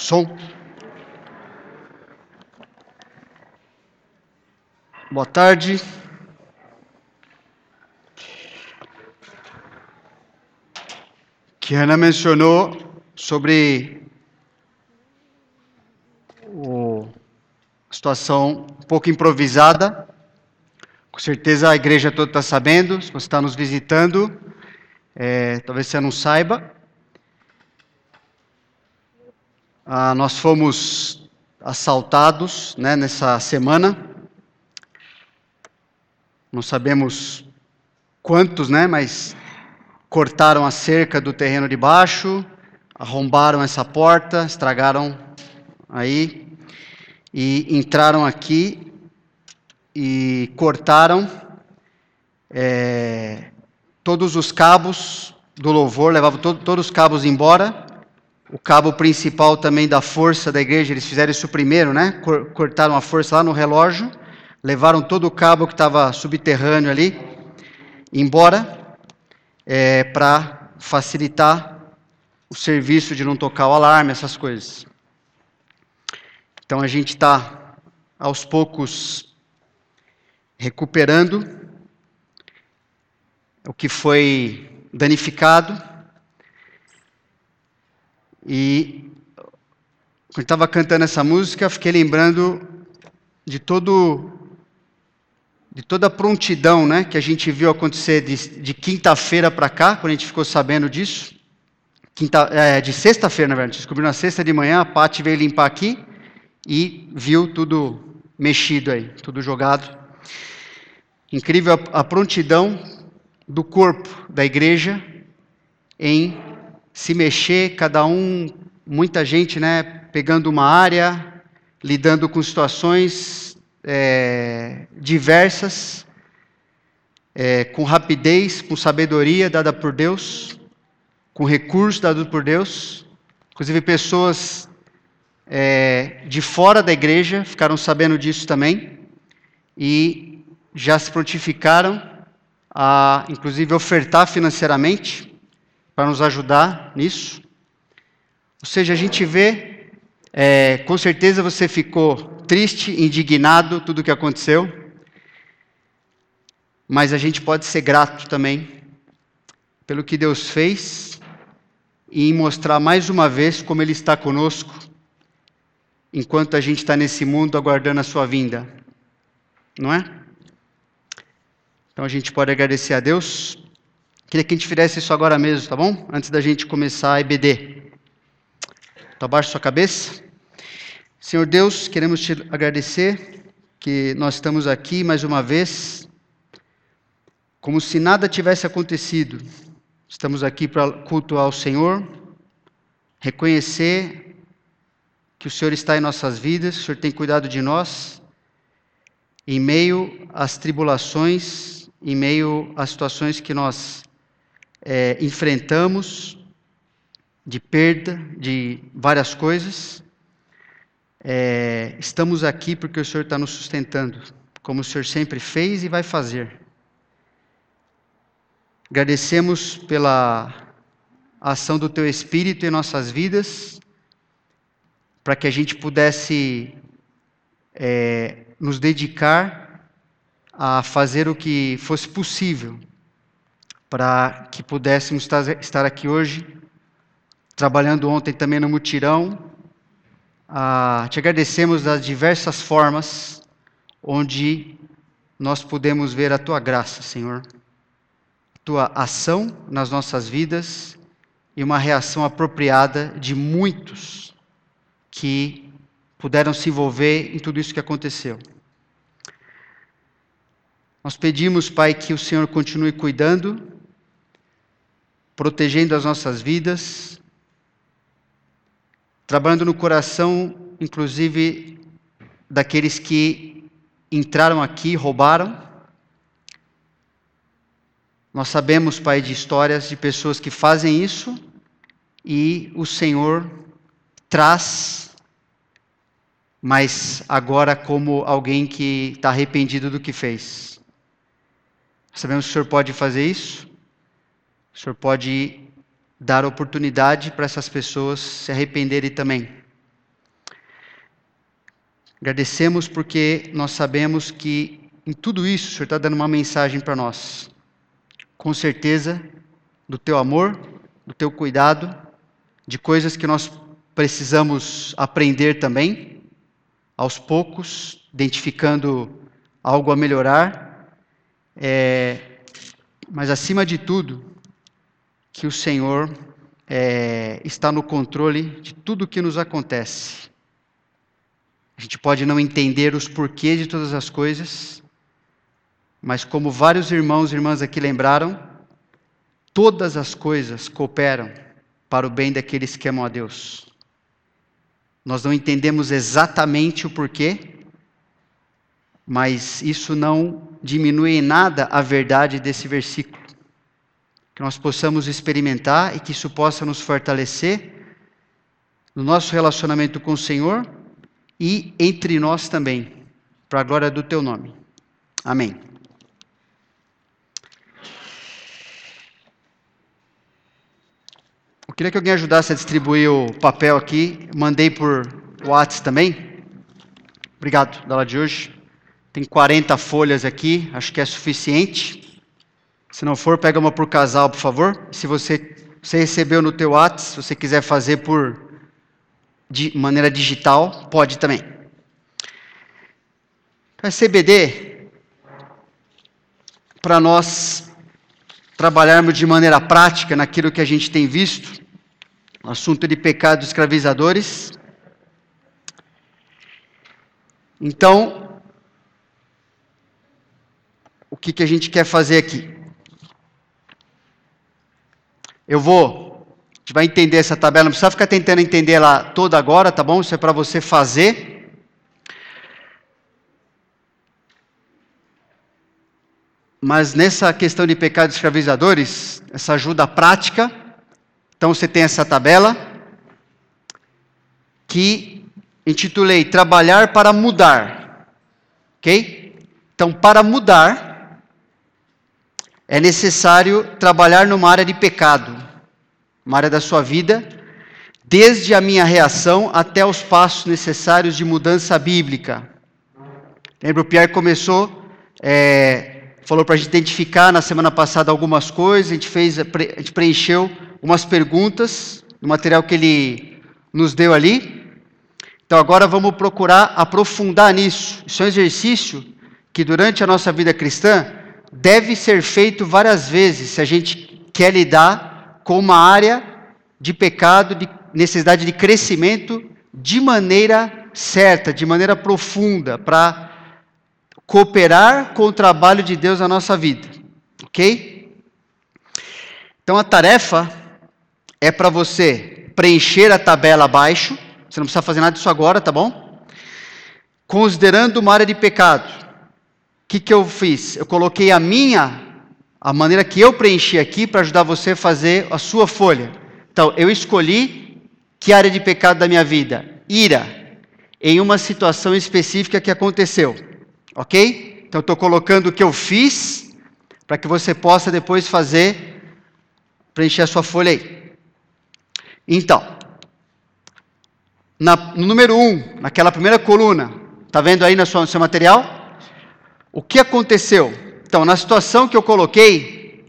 Som. Boa tarde. Que Ana mencionou sobre a situação um pouco improvisada. Com certeza a igreja toda está sabendo, se você está nos visitando, é, talvez você não saiba. Ah, nós fomos assaltados né, nessa semana. Não sabemos quantos, né, mas cortaram a cerca do terreno de baixo, arrombaram essa porta, estragaram aí e entraram aqui e cortaram é, todos os cabos do louvor, levavam to todos os cabos embora o cabo principal também da força da igreja, eles fizeram isso primeiro, né? Cortaram a força lá no relógio, levaram todo o cabo que estava subterrâneo ali embora, é, para facilitar o serviço de não tocar o alarme, essas coisas. Então a gente está aos poucos recuperando o que foi danificado e quando estava cantando essa música, fiquei lembrando de todo de toda a prontidão, né, que a gente viu acontecer de, de quinta-feira para cá, quando a gente ficou sabendo disso. Quinta, é, de sexta-feira, na verdade, descobriu na sexta de manhã, a Paty veio limpar aqui e viu tudo mexido aí, tudo jogado. Incrível a, a prontidão do corpo da igreja em se mexer, cada um, muita gente, né, pegando uma área, lidando com situações é, diversas, é, com rapidez, com sabedoria dada por Deus, com recursos dados por Deus, inclusive pessoas é, de fora da igreja ficaram sabendo disso também e já se prontificaram a, inclusive, ofertar financeiramente para nos ajudar nisso. Ou seja, a gente vê, é, com certeza você ficou triste, indignado, tudo o que aconteceu, mas a gente pode ser grato também pelo que Deus fez e mostrar mais uma vez como Ele está conosco enquanto a gente está nesse mundo aguardando a Sua vinda, não é? Então a gente pode agradecer a Deus Queria que a gente fizesse isso agora mesmo, tá bom? Antes da gente começar a EBD. Então, abaixa sua cabeça. Senhor Deus, queremos te agradecer que nós estamos aqui mais uma vez, como se nada tivesse acontecido. Estamos aqui para cultuar o Senhor, reconhecer que o Senhor está em nossas vidas, o Senhor tem cuidado de nós, em meio às tribulações, em meio às situações que nós é, enfrentamos, de perda de várias coisas, é, estamos aqui porque o Senhor está nos sustentando, como o Senhor sempre fez e vai fazer. Agradecemos pela ação do Teu Espírito em nossas vidas, para que a gente pudesse é, nos dedicar a fazer o que fosse possível para que pudéssemos estar aqui hoje, trabalhando ontem também no mutirão. Ah, te agradecemos das diversas formas onde nós podemos ver a tua graça, Senhor, tua ação nas nossas vidas e uma reação apropriada de muitos que puderam se envolver em tudo isso que aconteceu. Nós pedimos, Pai, que o Senhor continue cuidando protegendo as nossas vidas, trabalhando no coração, inclusive, daqueles que entraram aqui, roubaram. Nós sabemos, Pai, de histórias de pessoas que fazem isso e o Senhor traz, mas agora como alguém que está arrependido do que fez. Sabemos que o Senhor pode fazer isso, o Senhor pode dar oportunidade para essas pessoas se arrependerem também Agradecemos porque nós sabemos que em tudo isso o Senhor está dando uma mensagem para nós. Com certeza, do teu amor, do teu cuidado, de coisas que nós precisamos aprender também, aos poucos, identificando algo a melhorar, é, mas acima de tudo, que o Senhor é, está no controle de tudo o que nos acontece. A gente pode não entender os porquês de todas as coisas, mas como vários irmãos e irmãs aqui lembraram, todas as coisas cooperam para o bem daqueles que amam a Deus. Nós não entendemos exatamente o porquê, mas isso não diminui em nada a verdade desse versículo. Que nós possamos experimentar e que isso possa nos fortalecer no nosso relacionamento com o Senhor e entre nós também, para a glória do teu nome. Amém. Eu queria que alguém ajudasse a distribuir o papel aqui. Mandei por WhatsApp também. Obrigado, da de hoje. Tem 40 folhas aqui, acho que é suficiente. Se não for, pega uma por casal, por favor. Se você, você recebeu no teu WhatsApp, se você quiser fazer por de maneira digital, pode também. Então, CBD, para nós trabalharmos de maneira prática naquilo que a gente tem visto, assunto de pecados escravizadores. Então, o que, que a gente quer fazer aqui? Eu vou gente vai entender essa tabela, não precisa ficar tentando entender ela toda agora, tá bom? Isso é para você fazer. Mas nessa questão de pecados escravizadores, essa ajuda prática, então você tem essa tabela que intitulei Trabalhar para Mudar. Ok? Então, para mudar, é necessário trabalhar numa área de pecado uma área da sua vida, desde a minha reação até os passos necessários de mudança bíblica. Lembra, o Pierre começou, é, falou para a gente identificar na semana passada algumas coisas, a gente, fez, a gente preencheu umas perguntas no material que ele nos deu ali. Então agora vamos procurar aprofundar nisso. Isso é um exercício que durante a nossa vida cristã deve ser feito várias vezes se a gente quer lidar com uma área de pecado, de necessidade de crescimento de maneira certa, de maneira profunda, para cooperar com o trabalho de Deus na nossa vida. Ok? Então a tarefa é para você preencher a tabela abaixo, você não precisa fazer nada disso agora, tá bom? Considerando uma área de pecado. Que, que eu fiz? Eu coloquei a minha a maneira que eu preenchi aqui para ajudar você a fazer a sua folha. Então, eu escolhi que área de pecado da minha vida? Ira, em uma situação específica que aconteceu. Ok? Então, estou colocando o que eu fiz para que você possa depois fazer, preencher a sua folha aí. Então, na, no número 1, um, naquela primeira coluna, está vendo aí na sua, no seu material? O que aconteceu? Então, na situação que eu coloquei,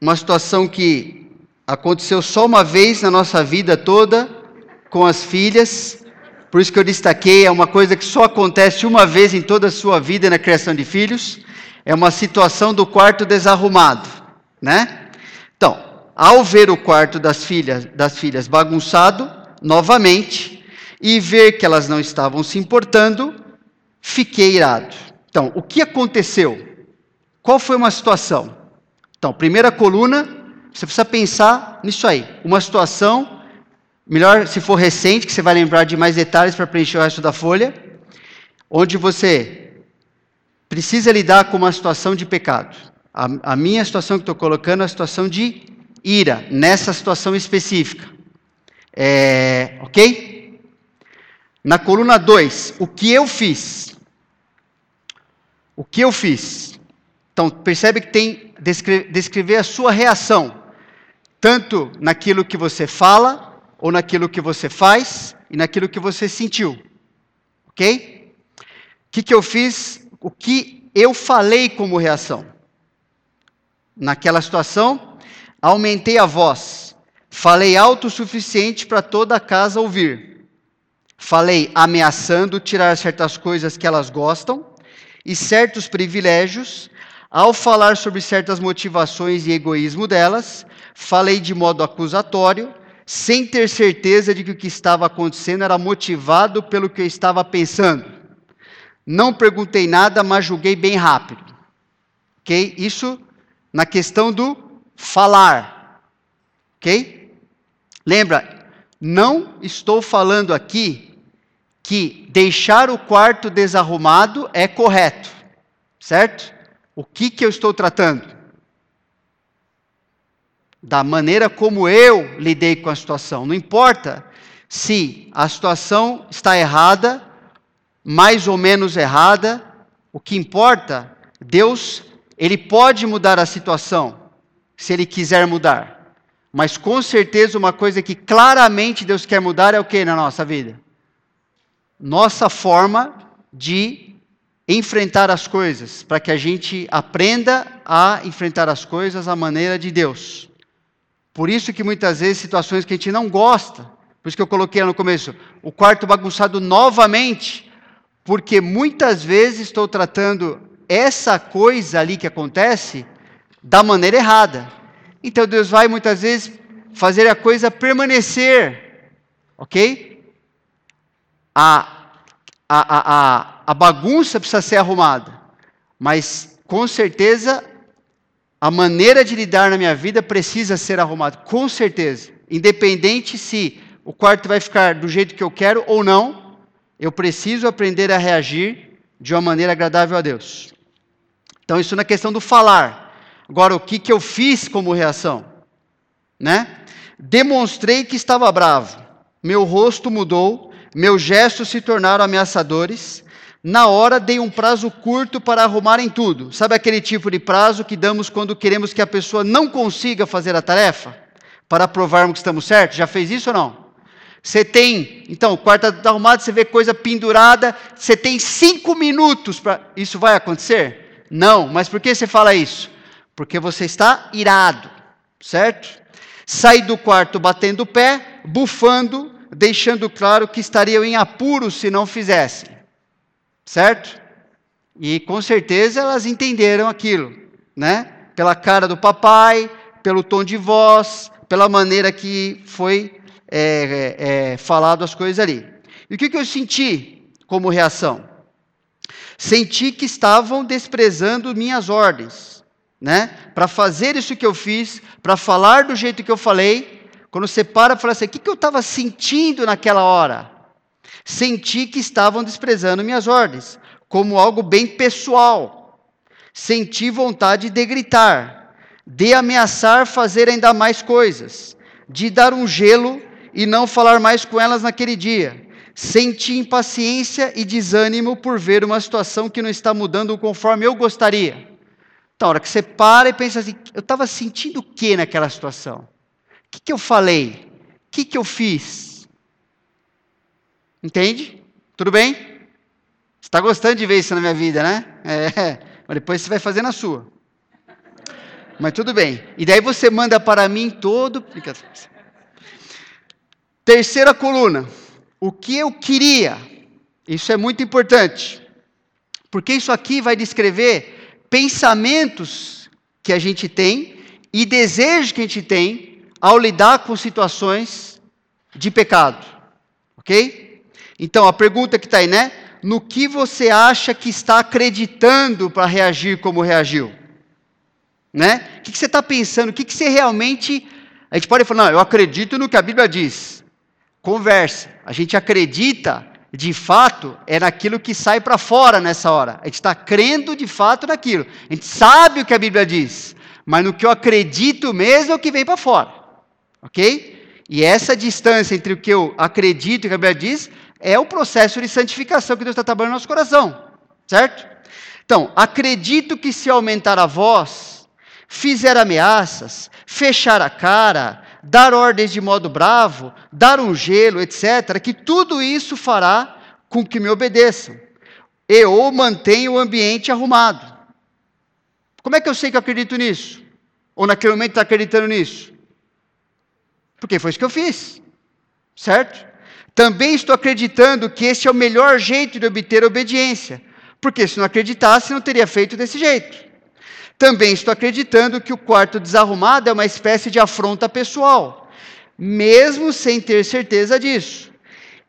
uma situação que aconteceu só uma vez na nossa vida toda, com as filhas, por isso que eu destaquei, é uma coisa que só acontece uma vez em toda a sua vida na criação de filhos, é uma situação do quarto desarrumado, né? Então, ao ver o quarto das filhas, das filhas bagunçado, novamente, e ver que elas não estavam se importando, fiquei irado. Então, o que aconteceu? Qual foi uma situação? Então, primeira coluna, você precisa pensar nisso aí. Uma situação, melhor se for recente, que você vai lembrar de mais detalhes para preencher o resto da folha, onde você precisa lidar com uma situação de pecado. A, a minha situação que estou colocando é a situação de ira, nessa situação específica. É, ok? Na coluna 2, o que eu fiz? O que eu fiz? Então, percebe que tem descrever, descrever a sua reação, tanto naquilo que você fala, ou naquilo que você faz, e naquilo que você sentiu. Ok? O que, que eu fiz? O que eu falei como reação? Naquela situação, aumentei a voz, falei alto o suficiente para toda a casa ouvir. Falei ameaçando tirar certas coisas que elas gostam e certos privilégios. Ao falar sobre certas motivações e egoísmo delas, falei de modo acusatório, sem ter certeza de que o que estava acontecendo era motivado pelo que eu estava pensando. Não perguntei nada, mas julguei bem rápido. Ok? Isso na questão do falar. Ok? Lembra, não estou falando aqui que deixar o quarto desarrumado é correto, certo? O que, que eu estou tratando? Da maneira como eu lidei com a situação. Não importa se a situação está errada, mais ou menos errada, o que importa, Deus ele pode mudar a situação, se Ele quiser mudar. Mas com certeza uma coisa que claramente Deus quer mudar é o que na nossa vida? Nossa forma de enfrentar as coisas, para que a gente aprenda a enfrentar as coisas à maneira de Deus. Por isso que muitas vezes situações que a gente não gosta, por isso que eu coloquei no começo, o quarto bagunçado novamente, porque muitas vezes estou tratando essa coisa ali que acontece da maneira errada. Então Deus vai muitas vezes fazer a coisa permanecer, ok? A, a, a, a bagunça precisa ser arrumada, mas com certeza a maneira de lidar na minha vida precisa ser arrumada, com certeza. Independente se o quarto vai ficar do jeito que eu quero ou não, eu preciso aprender a reagir de uma maneira agradável a Deus. Então, isso na questão do falar. Agora, o que, que eu fiz como reação? Né? Demonstrei que estava bravo. Meu rosto mudou, meus gestos se tornaram ameaçadores. Na hora, dei um prazo curto para arrumarem tudo. Sabe aquele tipo de prazo que damos quando queremos que a pessoa não consiga fazer a tarefa? Para provarmos que estamos certos? Já fez isso ou não? Você tem, então, o quarto está arrumado, você vê coisa pendurada, você tem cinco minutos para. Isso vai acontecer? Não, mas por que você fala isso? Porque você está irado, certo? Sai do quarto batendo o pé, bufando, deixando claro que estariam em apuros se não fizessem, certo? E com certeza elas entenderam aquilo, né? Pela cara do papai, pelo tom de voz, pela maneira que foi é, é, é falado as coisas ali. E o que, que eu senti como reação? Senti que estavam desprezando minhas ordens, né? Para fazer isso que eu fiz, para falar do jeito que eu falei. Quando você para fala assim, o que, que eu estava sentindo naquela hora? Senti que estavam desprezando minhas ordens, como algo bem pessoal. Senti vontade de gritar, de ameaçar fazer ainda mais coisas, de dar um gelo e não falar mais com elas naquele dia Senti impaciência e desânimo por ver uma situação que não está mudando conforme eu gostaria. Então, a hora que você para e pensa assim, eu estava sentindo o que naquela situação? Que, que eu falei? O que, que eu fiz? Entende? Tudo bem? Você está gostando de ver isso na minha vida, né? É, mas depois você vai fazer na sua. Mas tudo bem. E daí você manda para mim todo. Terceira coluna o que eu queria. Isso é muito importante, porque isso aqui vai descrever pensamentos que a gente tem e desejos que a gente tem ao lidar com situações de pecado, ok? Então a pergunta que está aí, né? No que você acha que está acreditando para reagir como reagiu? Né? O que, você está pensando? O que, que você realmente. A gente pode falar, não, eu acredito no que a Bíblia diz conversa. A gente acredita, de fato, é naquilo que sai para fora nessa hora. A gente está crendo de fato naquilo. A gente sabe o que a Bíblia diz, mas no que eu acredito mesmo é o que vem para fora. Ok? E essa distância entre o que eu acredito e o que a Bíblia diz é o processo de santificação que Deus está trabalhando no nosso coração. Certo? Então, acredito que se aumentar a voz, fizer ameaças, fechar a cara, dar ordens de modo bravo, dar um gelo, etc., que tudo isso fará com que me obedeçam. E ou mantenha o ambiente arrumado. Como é que eu sei que eu acredito nisso? Ou naquele momento está acreditando nisso? Porque foi isso que eu fiz. Certo? Também estou acreditando que esse é o melhor jeito de obter obediência. Porque se não acreditasse, não teria feito desse jeito. Também estou acreditando que o quarto desarrumado é uma espécie de afronta pessoal, mesmo sem ter certeza disso.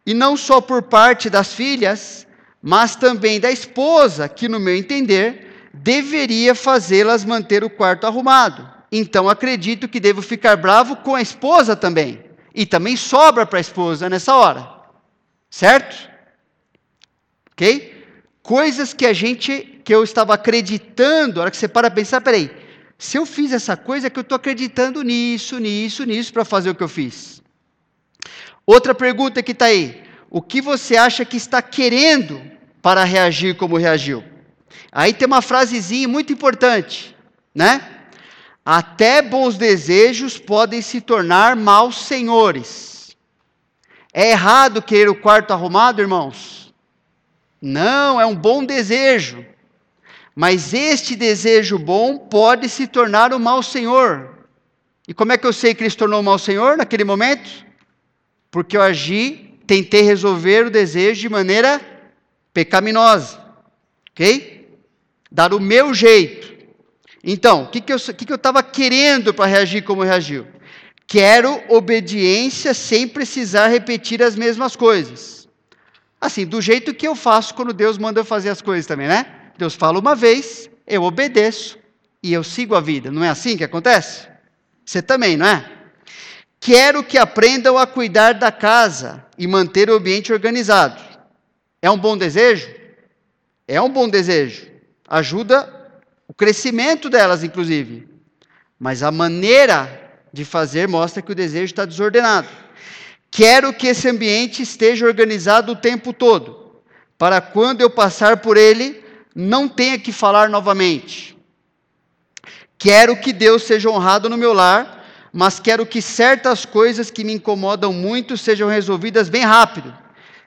E não só por parte das filhas, mas também da esposa, que, no meu entender, deveria fazê-las manter o quarto arrumado. Então acredito que devo ficar bravo com a esposa também. E também sobra para a esposa nessa hora. Certo? Ok? coisas que a gente, que eu estava acreditando, a hora que você para pensar, peraí, se eu fiz essa coisa, é que eu estou acreditando nisso, nisso, nisso, para fazer o que eu fiz. Outra pergunta que está aí, o que você acha que está querendo para reagir como reagiu? Aí tem uma frasezinha muito importante, né? Até bons desejos podem se tornar maus senhores. É errado querer o quarto arrumado, irmãos? Não, é um bom desejo. Mas este desejo bom pode se tornar um mau senhor. E como é que eu sei que ele se tornou um mau senhor naquele momento? Porque eu agi, tentei resolver o desejo de maneira pecaminosa. Ok? Dar o meu jeito. Então, o que, que eu estava que que querendo para reagir como reagiu? Quero obediência sem precisar repetir as mesmas coisas. Assim, do jeito que eu faço quando Deus manda eu fazer as coisas também, né? Deus fala uma vez, eu obedeço e eu sigo a vida. Não é assim que acontece? Você também, não é? Quero que aprendam a cuidar da casa e manter o ambiente organizado. É um bom desejo? É um bom desejo. Ajuda o crescimento delas, inclusive. Mas a maneira de fazer mostra que o desejo está desordenado. Quero que esse ambiente esteja organizado o tempo todo, para quando eu passar por ele, não tenha que falar novamente. Quero que Deus seja honrado no meu lar, mas quero que certas coisas que me incomodam muito sejam resolvidas bem rápido,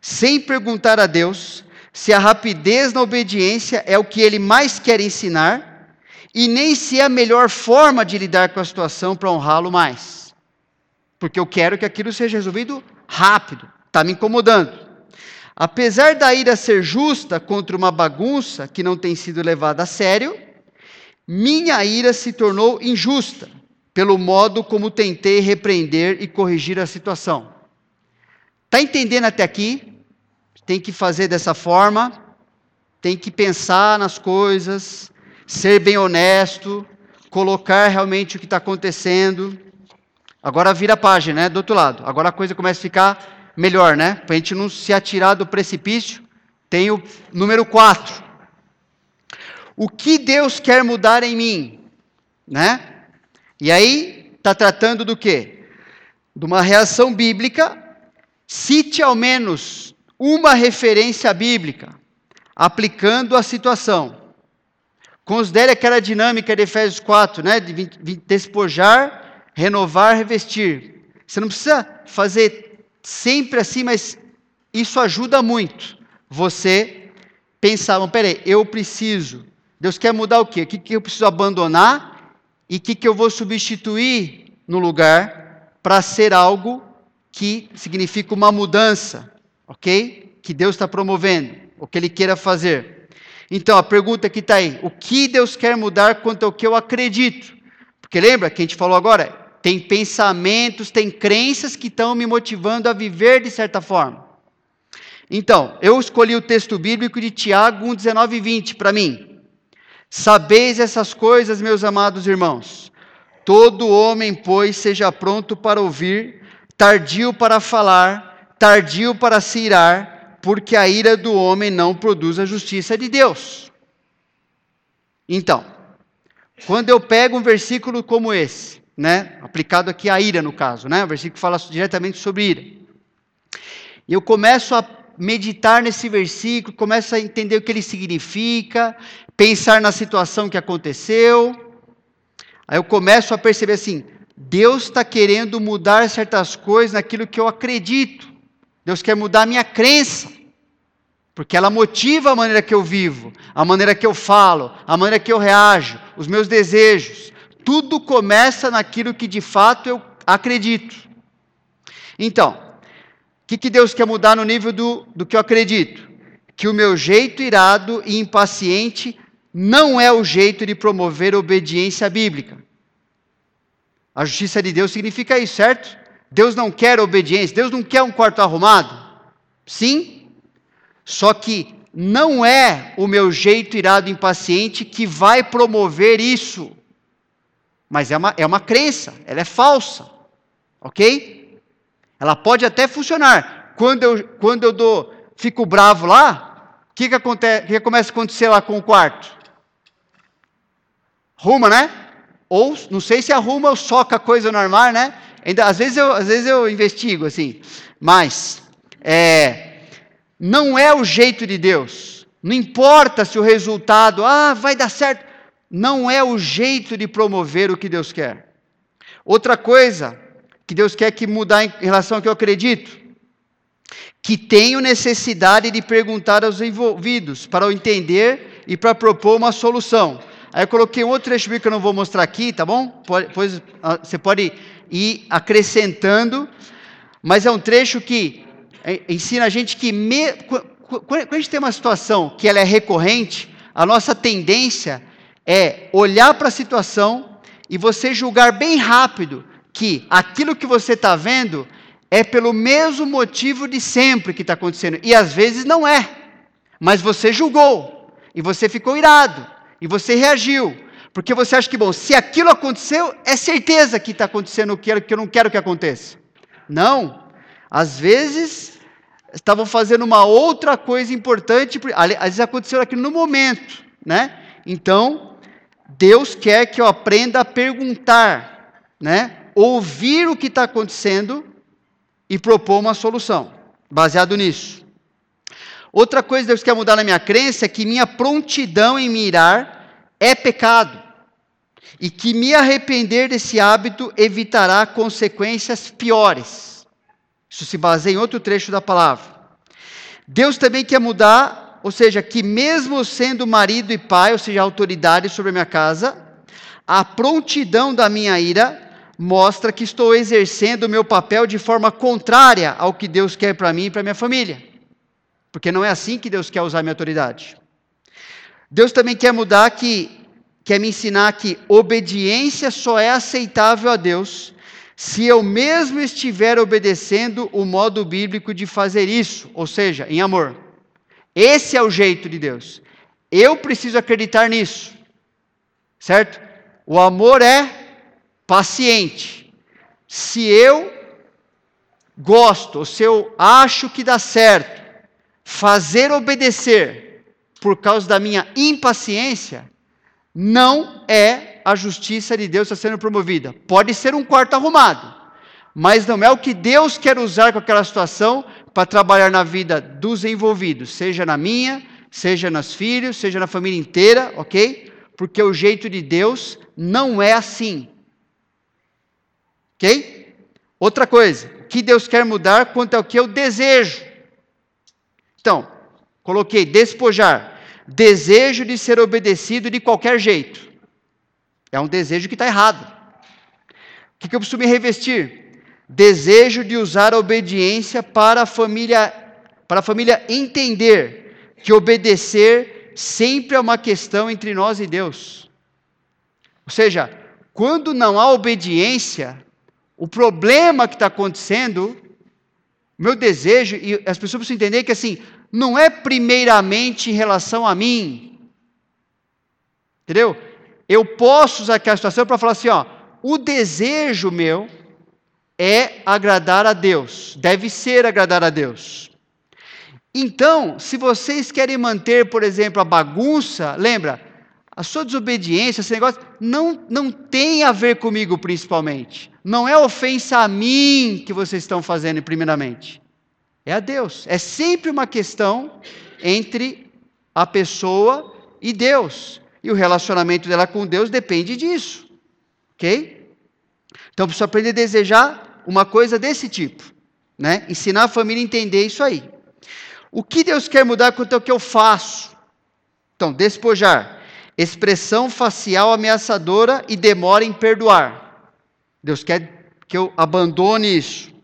sem perguntar a Deus se a rapidez na obediência é o que ele mais quer ensinar e nem se é a melhor forma de lidar com a situação para honrá-lo mais porque eu quero que aquilo seja resolvido rápido, está me incomodando. Apesar da ira ser justa contra uma bagunça que não tem sido levada a sério, minha ira se tornou injusta pelo modo como tentei repreender e corrigir a situação. Está entendendo até aqui? Tem que fazer dessa forma, tem que pensar nas coisas, ser bem honesto, colocar realmente o que está acontecendo. Agora vira a página, né? Do outro lado. Agora a coisa começa a ficar melhor, né? Para a gente não se atirar do precipício. Tem o número 4. O que Deus quer mudar em mim? Né? E aí, está tratando do quê? De uma reação bíblica. Cite ao menos uma referência bíblica, aplicando a situação. Considere aquela dinâmica de Efésios 4, né? De despojar renovar, revestir. Você não precisa fazer sempre assim, mas isso ajuda muito. Você pensar, peraí, eu preciso. Deus quer mudar o quê? O que, que eu preciso abandonar e o que, que eu vou substituir no lugar para ser algo que significa uma mudança, ok? Que Deus está promovendo, o que Ele queira fazer. Então, a pergunta que está aí: o que Deus quer mudar quanto ao que eu acredito? Porque lembra que a gente falou agora? tem pensamentos, tem crenças que estão me motivando a viver de certa forma. Então, eu escolhi o texto bíblico de Tiago 1, 19 e 20 para mim. Sabeis essas coisas, meus amados irmãos. Todo homem, pois, seja pronto para ouvir, tardio para falar, tardio para se irar, porque a ira do homem não produz a justiça de Deus. Então, quando eu pego um versículo como esse, né? Aplicado aqui à ira, no caso, né? O versículo fala diretamente sobre ira. E eu começo a meditar nesse versículo, começo a entender o que ele significa, pensar na situação que aconteceu. Aí eu começo a perceber assim: Deus está querendo mudar certas coisas naquilo que eu acredito. Deus quer mudar a minha crença. Porque ela motiva a maneira que eu vivo, a maneira que eu falo, a maneira que eu reajo, os meus desejos. Tudo começa naquilo que de fato eu acredito. Então, o que, que Deus quer mudar no nível do, do que eu acredito? Que o meu jeito irado e impaciente não é o jeito de promover obediência bíblica. A justiça de Deus significa isso, certo? Deus não quer obediência, Deus não quer um quarto arrumado. Sim, só que não é o meu jeito irado e impaciente que vai promover isso. Mas é uma, é uma crença, ela é falsa. Ok? Ela pode até funcionar. Quando eu, quando eu dou, fico bravo lá, o que, que, acontece, que, começa a acontecer lá com o quarto? Ruma, né? Ou, não sei se arruma ou soca coisa no armário, né? Ainda, às, vezes eu, às vezes eu investigo assim. Mas, é, não é o jeito de Deus. Não importa se o resultado, ah, vai dar certo. Não é o jeito de promover o que Deus quer. Outra coisa que Deus quer que mudar em relação ao que eu acredito, que tenho necessidade de perguntar aos envolvidos para entender e para propor uma solução. Aí eu coloquei um outro trecho que eu não vou mostrar aqui, tá bom? Depois ah, você pode ir acrescentando, mas é um trecho que é, ensina a gente que me, quando a gente tem uma situação que ela é recorrente, a nossa tendência é olhar para a situação e você julgar bem rápido que aquilo que você está vendo é pelo mesmo motivo de sempre que está acontecendo. E às vezes não é. Mas você julgou. E você ficou irado. E você reagiu. Porque você acha que, bom, se aquilo aconteceu, é certeza que está acontecendo o que eu não quero que aconteça. Não. Às vezes, estavam fazendo uma outra coisa importante, às vezes aconteceu aquilo no momento, né? Então, Deus quer que eu aprenda a perguntar, né? Ouvir o que está acontecendo e propor uma solução, baseado nisso. Outra coisa que Deus quer mudar na minha crença é que minha prontidão em mirar é pecado. E que me arrepender desse hábito evitará consequências piores. Isso se baseia em outro trecho da palavra. Deus também quer mudar, ou seja, que mesmo sendo marido e pai, ou seja, autoridade sobre a minha casa, a prontidão da minha ira mostra que estou exercendo o meu papel de forma contrária ao que Deus quer para mim e para minha família. Porque não é assim que Deus quer usar a minha autoridade. Deus também quer mudar que quer me ensinar que obediência só é aceitável a Deus se eu mesmo estiver obedecendo o modo bíblico de fazer isso, ou seja, em amor. Esse é o jeito de Deus. Eu preciso acreditar nisso. Certo? O amor é paciente. Se eu gosto, ou se eu acho que dá certo, fazer obedecer por causa da minha impaciência, não é a justiça de Deus sendo promovida. Pode ser um quarto arrumado, mas não é o que Deus quer usar com aquela situação para trabalhar na vida dos envolvidos, seja na minha, seja nos filhos, seja na família inteira, ok? Porque o jeito de Deus não é assim. Ok? Outra coisa, o que Deus quer mudar quanto ao que eu desejo. Então, coloquei despojar. Desejo de ser obedecido de qualquer jeito. É um desejo que está errado. O que eu preciso me revestir? Desejo de usar a obediência para a família, para a família entender que obedecer sempre é uma questão entre nós e Deus. Ou seja, quando não há obediência, o problema que está acontecendo meu desejo, e as pessoas precisam entender que assim, não é primeiramente em relação a mim. Entendeu? Eu posso usar aquela situação para falar assim, ó, o desejo meu é agradar a Deus, deve ser agradar a Deus. Então, se vocês querem manter, por exemplo, a bagunça, lembra, a sua desobediência, esse negócio, não, não tem a ver comigo principalmente. Não é ofensa a mim que vocês estão fazendo primeiramente. É a Deus. É sempre uma questão entre a pessoa e Deus. E o relacionamento dela com Deus depende disso. Ok? Então eu preciso aprender a desejar uma coisa desse tipo, né? Ensinar a família a entender isso aí. O que Deus quer mudar quanto ao que eu faço? Então, despojar. Expressão facial ameaçadora e demora em perdoar. Deus quer que eu abandone isso. O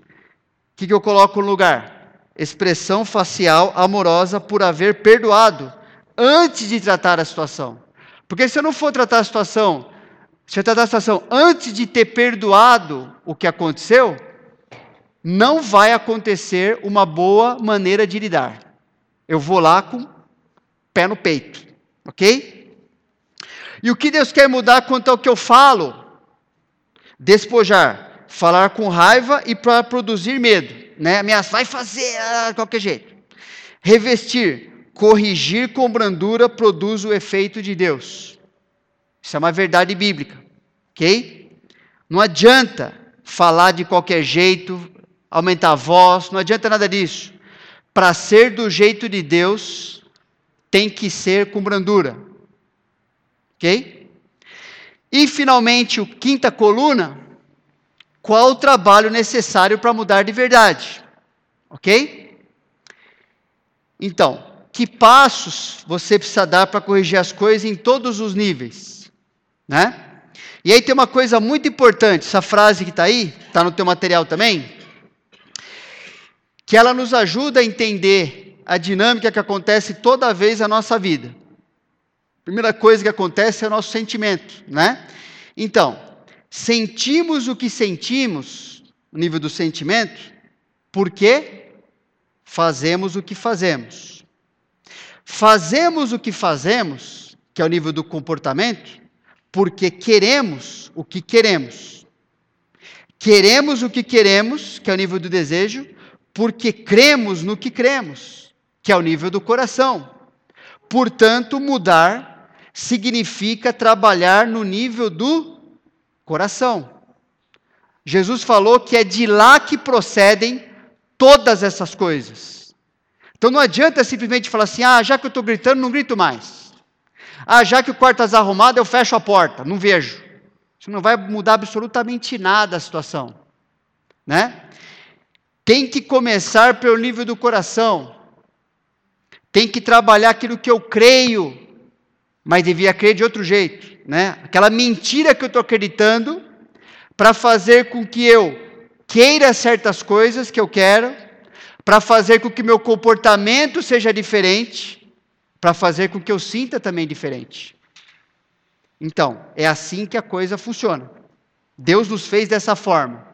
que, que eu coloco no lugar? Expressão facial amorosa por haver perdoado antes de tratar a situação. Porque se eu não for tratar a situação, se eu tratar a situação antes de ter perdoado o que aconteceu, não vai acontecer uma boa maneira de lidar. Eu vou lá com pé no peito, ok? E o que Deus quer mudar quanto ao que eu falo? Despojar, falar com raiva e para produzir medo, né? Ameaçar, vai fazer ah, de qualquer jeito. Revestir, corrigir com brandura produz o efeito de Deus. Isso é uma verdade bíblica, ok? Não adianta falar de qualquer jeito, aumentar a voz, não adianta nada disso. Para ser do jeito de Deus, tem que ser com brandura. Ok? E finalmente, o quinta coluna, qual o trabalho necessário para mudar de verdade? Ok? Então, que passos você precisa dar para corrigir as coisas em todos os níveis? Né? E aí tem uma coisa muito importante, essa frase que está aí, está no teu material também, que ela nos ajuda a entender a dinâmica que acontece toda vez na nossa vida. Primeira coisa que acontece é o nosso sentimento, né? Então, sentimos o que sentimos, no nível do sentimento, porque fazemos o que fazemos. Fazemos o que fazemos, que é o nível do comportamento, porque queremos o que queremos. Queremos o que queremos, que é o nível do desejo, porque cremos no que cremos, que é o nível do coração. Portanto, mudar significa trabalhar no nível do coração. Jesus falou que é de lá que procedem todas essas coisas. Então não adianta simplesmente falar assim: ah, já que eu estou gritando, não grito mais. Ah, já que o quarto está arrumado, eu fecho a porta, não vejo. Isso não vai mudar absolutamente nada a situação. Né? tem que começar pelo nível do coração. Tem que trabalhar aquilo que eu creio, mas devia crer de outro jeito, né? Aquela mentira que eu estou acreditando para fazer com que eu queira certas coisas que eu quero, para fazer com que meu comportamento seja diferente, para fazer com que eu sinta também diferente. Então, é assim que a coisa funciona. Deus nos fez dessa forma.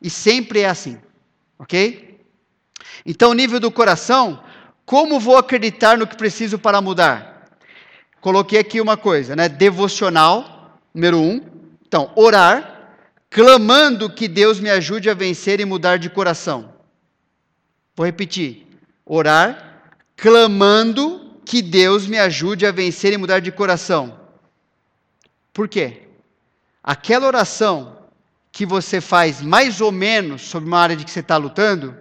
E sempre é assim. Ok? Então, o nível do coração, como vou acreditar no que preciso para mudar? Coloquei aqui uma coisa, né? Devocional, número um. Então, orar, clamando que Deus me ajude a vencer e mudar de coração. Vou repetir. Orar, clamando que Deus me ajude a vencer e mudar de coração. Por quê? Aquela oração que você faz mais ou menos sobre uma área de que você está lutando,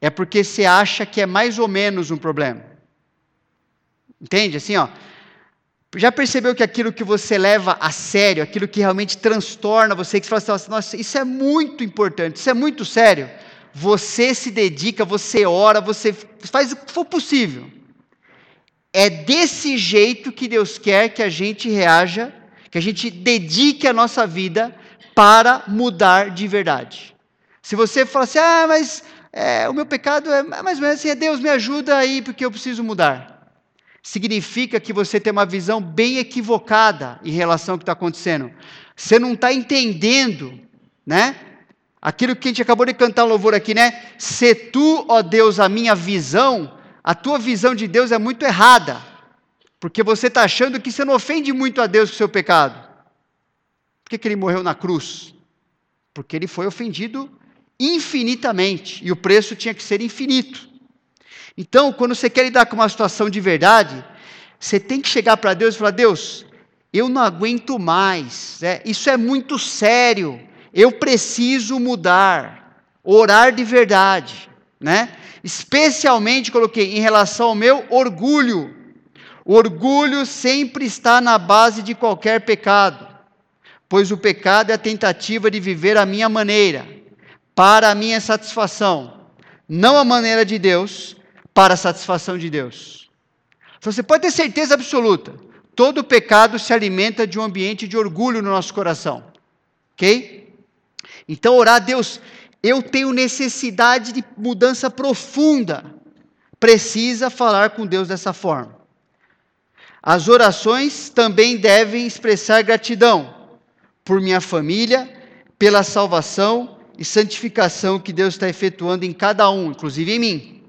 é porque você acha que é mais ou menos um problema. Entende? Assim, ó. Já percebeu que aquilo que você leva a sério, aquilo que realmente transtorna você, que você fala assim, nossa, isso é muito importante, isso é muito sério. Você se dedica, você ora, você faz o que for possível. É desse jeito que Deus quer que a gente reaja, que a gente dedique a nossa vida para mudar de verdade. Se você fala assim, ah, mas é, o meu pecado é mais ou menos assim, é Deus me ajuda aí porque eu preciso mudar. Significa que você tem uma visão bem equivocada em relação ao que está acontecendo. Você não está entendendo, né? Aquilo que a gente acabou de cantar louvor aqui, né? Se tu, ó Deus, a minha visão, a tua visão de Deus é muito errada. Porque você está achando que você não ofende muito a Deus com o seu pecado. Por que, que ele morreu na cruz? Porque ele foi ofendido infinitamente e o preço tinha que ser infinito. Então, quando você quer lidar com uma situação de verdade, você tem que chegar para Deus e falar: Deus, eu não aguento mais, né? isso é muito sério, eu preciso mudar, orar de verdade, né? Especialmente coloquei em relação ao meu orgulho. O orgulho sempre está na base de qualquer pecado. pois o pecado é a tentativa de viver a minha maneira, para a minha satisfação, não a maneira de Deus, para a satisfação de Deus. Então você pode ter certeza absoluta, todo pecado se alimenta de um ambiente de orgulho no nosso coração. Ok? Então, orar a Deus, eu tenho necessidade de mudança profunda. Precisa falar com Deus dessa forma. As orações também devem expressar gratidão por minha família, pela salvação e santificação que Deus está efetuando em cada um, inclusive em mim.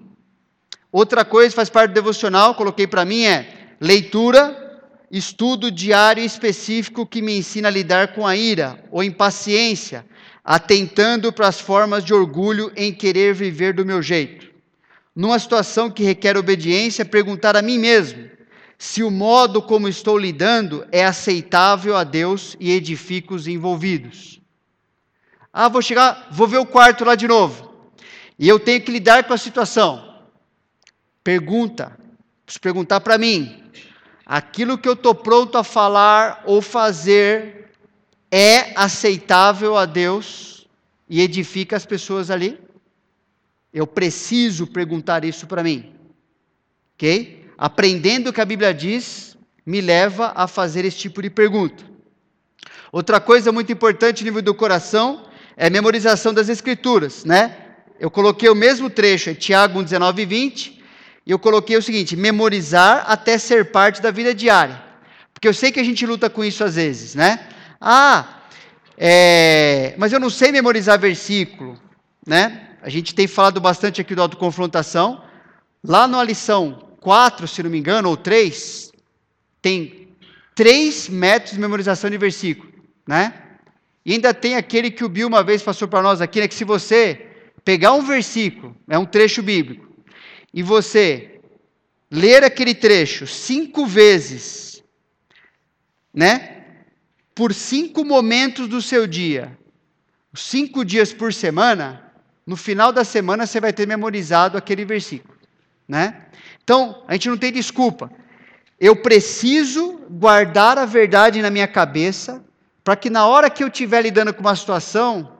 Outra coisa que faz parte do devocional, coloquei para mim, é leitura, estudo diário específico que me ensina a lidar com a ira ou impaciência, atentando para as formas de orgulho em querer viver do meu jeito. Numa situação que requer obediência, perguntar a mim mesmo se o modo como estou lidando é aceitável a Deus e edifica os envolvidos. Ah, vou chegar, vou ver o quarto lá de novo. E eu tenho que lidar com a situação. Pergunta, preciso perguntar para mim: aquilo que eu estou pronto a falar ou fazer é aceitável a Deus e edifica as pessoas ali? Eu preciso perguntar isso para mim. Ok? aprendendo o que a Bíblia diz, me leva a fazer esse tipo de pergunta. Outra coisa muito importante no nível do coração é a memorização das Escrituras, né? Eu coloquei o mesmo trecho, é Tiago 1, 19 e 20, e eu coloquei o seguinte: memorizar até ser parte da vida diária. Porque eu sei que a gente luta com isso às vezes, né? Ah, é, mas eu não sei memorizar versículo, né? A gente tem falado bastante aqui do autoconfrontação. Lá na lição quatro, se não me engano, ou três, tem três métodos de memorização de versículo, né? E ainda tem aquele que o Bill uma vez passou para nós aqui, né, que se você pegar um versículo, é um trecho bíblico, e você ler aquele trecho cinco vezes, né? Por cinco momentos do seu dia, cinco dias por semana, no final da semana você vai ter memorizado aquele versículo, né? Então, a gente não tem desculpa. Eu preciso guardar a verdade na minha cabeça, para que na hora que eu estiver lidando com uma situação,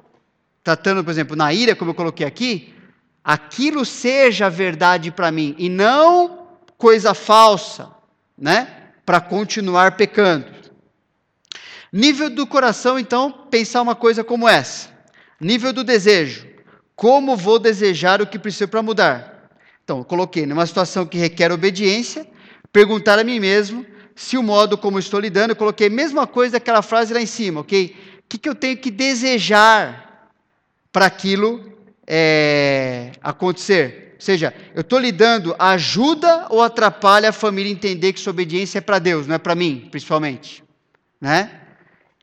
tratando, por exemplo, na ira, como eu coloquei aqui, aquilo seja verdade para mim e não coisa falsa, né? Para continuar pecando. Nível do coração, então, pensar uma coisa como essa. Nível do desejo. Como vou desejar o que preciso para mudar? Então, coloquei numa situação que requer obediência, perguntar a mim mesmo se o modo como estou lidando, eu coloquei a mesma coisa daquela frase lá em cima, ok? O que, que eu tenho que desejar para aquilo é, acontecer? Ou seja, eu estou lidando, ajuda ou atrapalha a família entender que sua obediência é para Deus, não é para mim, principalmente? Né?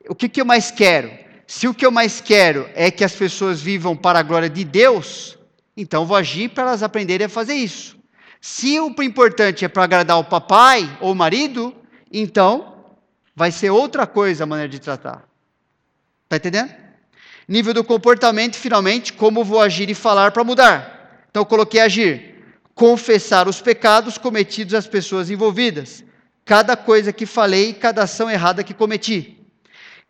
O que, que eu mais quero? Se o que eu mais quero é que as pessoas vivam para a glória de Deus, então vou agir para elas aprenderem a fazer isso. Se o importante é para agradar o papai ou o marido, então vai ser outra coisa a maneira de tratar. Está entendendo? Nível do comportamento, finalmente, como vou agir e falar para mudar. Então coloquei agir. Confessar os pecados cometidos às pessoas envolvidas. Cada coisa que falei e cada ação errada que cometi.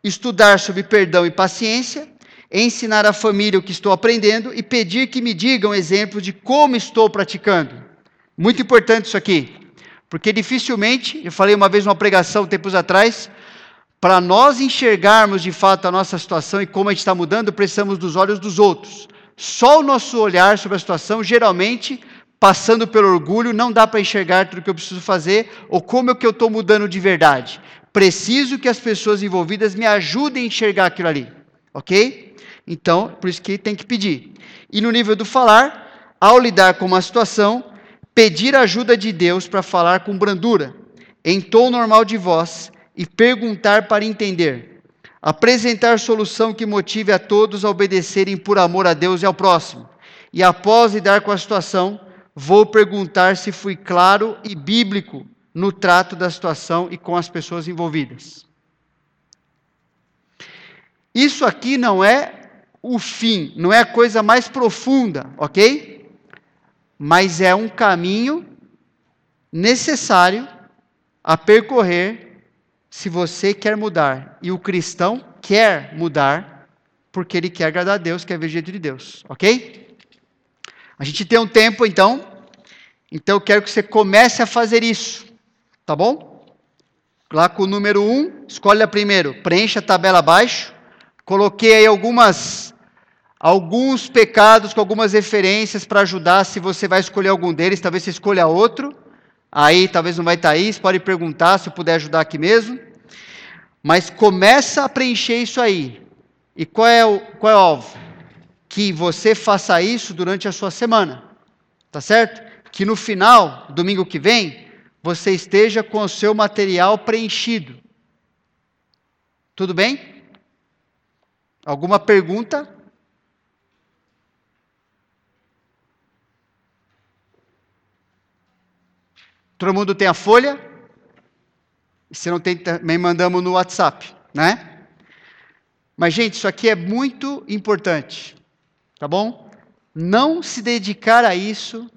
Estudar sobre perdão e paciência ensinar à família o que estou aprendendo e pedir que me digam exemplos de como estou praticando. Muito importante isso aqui, porque dificilmente, eu falei uma vez numa pregação tempos atrás, para nós enxergarmos de fato a nossa situação e como a gente está mudando, precisamos dos olhos dos outros. Só o nosso olhar sobre a situação, geralmente, passando pelo orgulho, não dá para enxergar tudo o que eu preciso fazer ou como é que eu estou mudando de verdade. Preciso que as pessoas envolvidas me ajudem a enxergar aquilo ali, ok? Então, por isso que tem que pedir. E no nível do falar, ao lidar com uma situação, pedir ajuda de Deus para falar com brandura, em tom normal de voz, e perguntar para entender. Apresentar solução que motive a todos a obedecerem por amor a Deus e ao próximo. E após lidar com a situação, vou perguntar se fui claro e bíblico no trato da situação e com as pessoas envolvidas. Isso aqui não é o fim, não é a coisa mais profunda, ok? Mas é um caminho necessário a percorrer se você quer mudar. E o cristão quer mudar, porque ele quer agradar a Deus, quer ver o jeito de Deus, ok? A gente tem um tempo, então, então eu quero que você comece a fazer isso, tá bom? Lá com o número 1, um, escolhe a primeiro, preencha a tabela abaixo, coloquei aí algumas alguns pecados com algumas referências para ajudar se você vai escolher algum deles, talvez você escolha outro, aí talvez não vai estar aí, você pode perguntar se eu puder ajudar aqui mesmo. Mas começa a preencher isso aí. E qual é o, qual é o alvo? Que você faça isso durante a sua semana. Tá certo? Que no final, domingo que vem, você esteja com o seu material preenchido. Tudo bem? Alguma pergunta? Todo mundo tem a folha? Se não tem, também mandamos no WhatsApp, né? Mas, gente, isso aqui é muito importante, tá bom? Não se dedicar a isso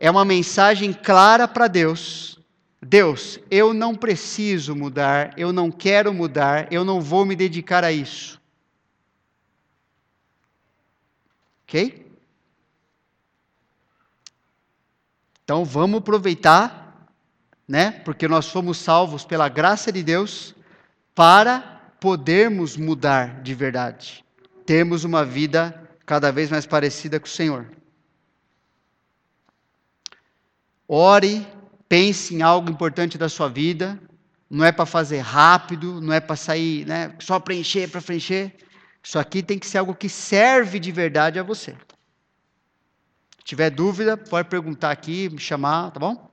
é uma mensagem clara para Deus. Deus, eu não preciso mudar, eu não quero mudar, eu não vou me dedicar a isso. Ok? Então vamos aproveitar, né? Porque nós fomos salvos pela graça de Deus para podermos mudar de verdade. Termos uma vida cada vez mais parecida com o Senhor. Ore, pense em algo importante da sua vida. Não é para fazer rápido, não é para sair, né, só preencher para preencher. Isso aqui tem que ser algo que serve de verdade a você tiver dúvida, pode perguntar aqui, me chamar, tá bom?